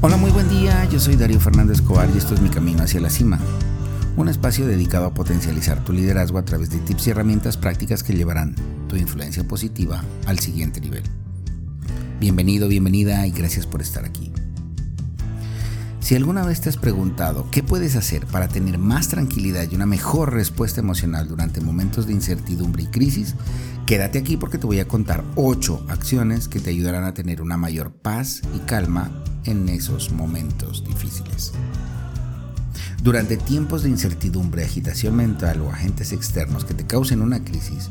Hola, muy buen día. Yo soy Darío Fernández Cobar y esto es Mi Camino hacia la Cima. Un espacio dedicado a potencializar tu liderazgo a través de tips y herramientas prácticas que llevarán tu influencia positiva al siguiente nivel. Bienvenido, bienvenida y gracias por estar aquí. Si alguna vez te has preguntado qué puedes hacer para tener más tranquilidad y una mejor respuesta emocional durante momentos de incertidumbre y crisis, quédate aquí porque te voy a contar 8 acciones que te ayudarán a tener una mayor paz y calma en esos momentos difíciles. Durante tiempos de incertidumbre, agitación mental o agentes externos que te causen una crisis,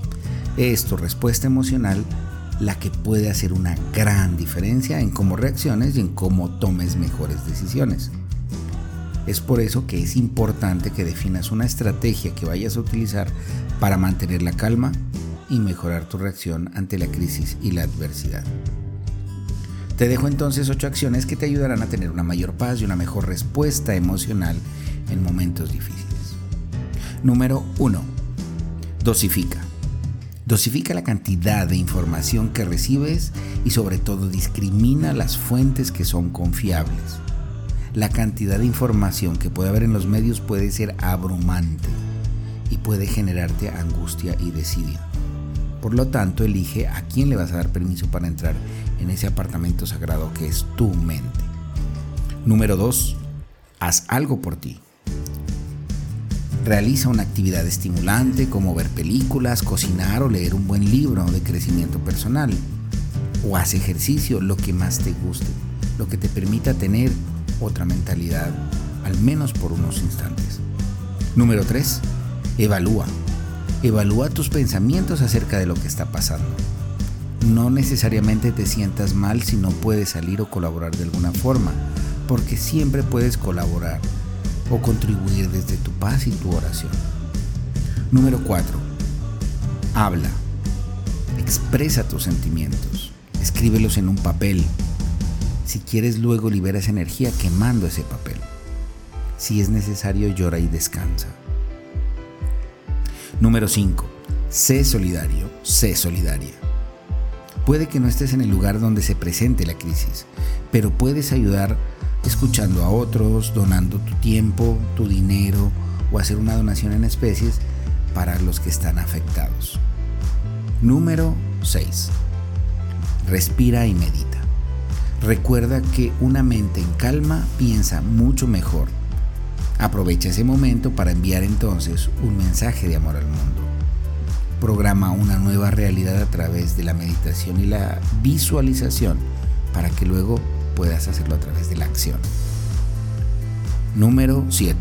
es tu respuesta emocional la que puede hacer una gran diferencia en cómo reacciones y en cómo tomes mejores decisiones. Es por eso que es importante que definas una estrategia que vayas a utilizar para mantener la calma y mejorar tu reacción ante la crisis y la adversidad. Te dejo entonces ocho acciones que te ayudarán a tener una mayor paz y una mejor respuesta emocional en momentos difíciles. Número 1. Dosifica. Dosifica la cantidad de información que recibes y sobre todo discrimina las fuentes que son confiables. La cantidad de información que puede haber en los medios puede ser abrumante y puede generarte angustia y desidia. Por lo tanto, elige a quién le vas a dar permiso para entrar en ese apartamento sagrado que es tu mente. Número 2. Haz algo por ti. Realiza una actividad estimulante como ver películas, cocinar o leer un buen libro de crecimiento personal. O haz ejercicio, lo que más te guste, lo que te permita tener otra mentalidad, al menos por unos instantes. Número 3. Evalúa. Evalúa tus pensamientos acerca de lo que está pasando. No necesariamente te sientas mal si no puedes salir o colaborar de alguna forma, porque siempre puedes colaborar o contribuir desde tu paz y tu oración. Número 4. Habla. Expresa tus sentimientos. Escríbelos en un papel. Si quieres luego libera esa energía quemando ese papel. Si es necesario llora y descansa. Número 5. Sé solidario, sé solidaria. Puede que no estés en el lugar donde se presente la crisis, pero puedes ayudar escuchando a otros, donando tu tiempo, tu dinero o hacer una donación en especies para los que están afectados. Número 6. Respira y medita. Recuerda que una mente en calma piensa mucho mejor Aprovecha ese momento para enviar entonces un mensaje de amor al mundo. Programa una nueva realidad a través de la meditación y la visualización para que luego puedas hacerlo a través de la acción. Número 7.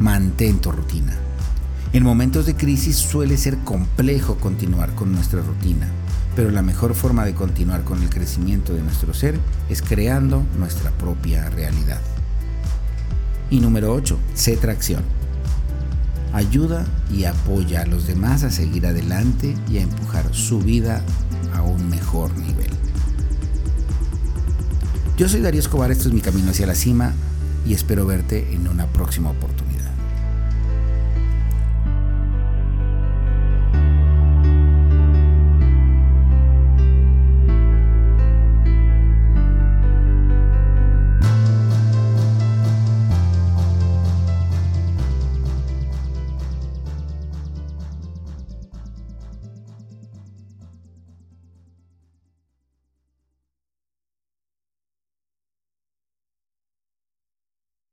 Mantén tu rutina. En momentos de crisis suele ser complejo continuar con nuestra rutina, pero la mejor forma de continuar con el crecimiento de nuestro ser es creando nuestra propia realidad. Y número 8, sé tracción. Ayuda y apoya a los demás a seguir adelante y a empujar su vida a un mejor nivel. Yo soy Darío Escobar, esto es mi camino hacia la cima y espero verte en una próxima oportunidad.